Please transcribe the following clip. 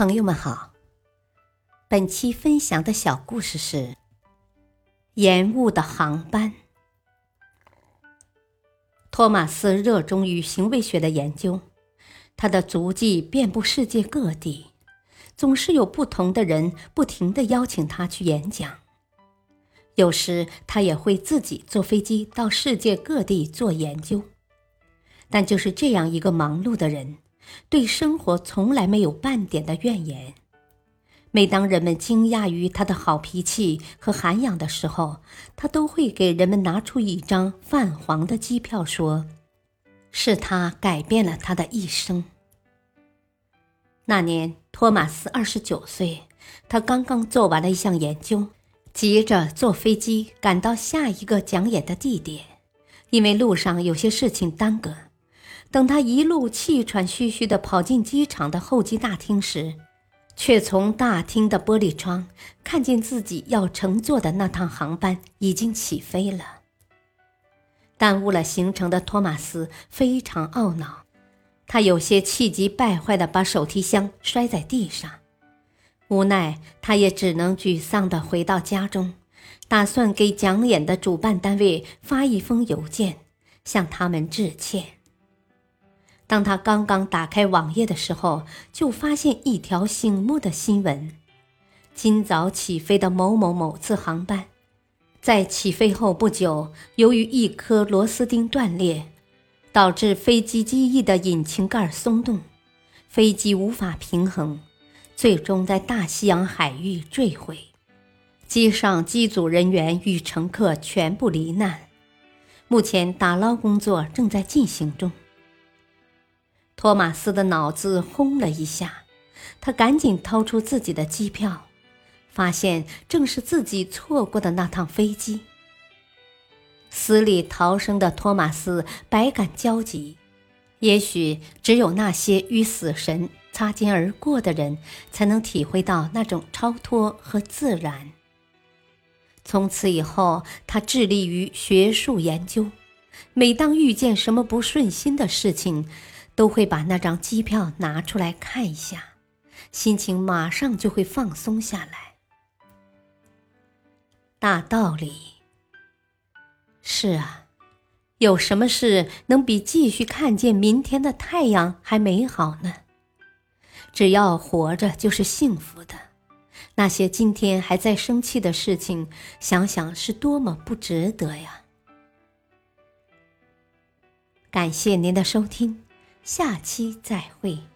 朋友们好，本期分享的小故事是延误的航班。托马斯热衷于行为学的研究，他的足迹遍布世界各地，总是有不同的人不停的邀请他去演讲。有时他也会自己坐飞机到世界各地做研究。但就是这样一个忙碌的人。对生活从来没有半点的怨言。每当人们惊讶于他的好脾气和涵养的时候，他都会给人们拿出一张泛黄的机票，说：“是他改变了他的一生。”那年，托马斯二十九岁，他刚刚做完了一项研究，急着坐飞机赶到下一个讲演的地点，因为路上有些事情耽搁。等他一路气喘吁吁地跑进机场的候机大厅时，却从大厅的玻璃窗看见自己要乘坐的那趟航班已经起飞了。耽误了行程的托马斯非常懊恼，他有些气急败坏地把手提箱摔在地上。无奈，他也只能沮丧地回到家中，打算给讲演的主办单位发一封邮件，向他们致歉。当他刚刚打开网页的时候，就发现一条醒目的新闻：今早起飞的某某某次航班，在起飞后不久，由于一颗螺丝钉断裂，导致飞机机翼的引擎盖松动，飞机无法平衡，最终在大西洋海域坠毁。机上机组人员与乘客全部罹难，目前打捞工作正在进行中。托马斯的脑子轰了一下，他赶紧掏出自己的机票，发现正是自己错过的那趟飞机。死里逃生的托马斯百感交集，也许只有那些与死神擦肩而过的人，才能体会到那种超脱和自然。从此以后，他致力于学术研究，每当遇见什么不顺心的事情，都会把那张机票拿出来看一下，心情马上就会放松下来。大道理是啊，有什么事能比继续看见明天的太阳还美好呢？只要活着就是幸福的。那些今天还在生气的事情，想想是多么不值得呀！感谢您的收听。下期再会。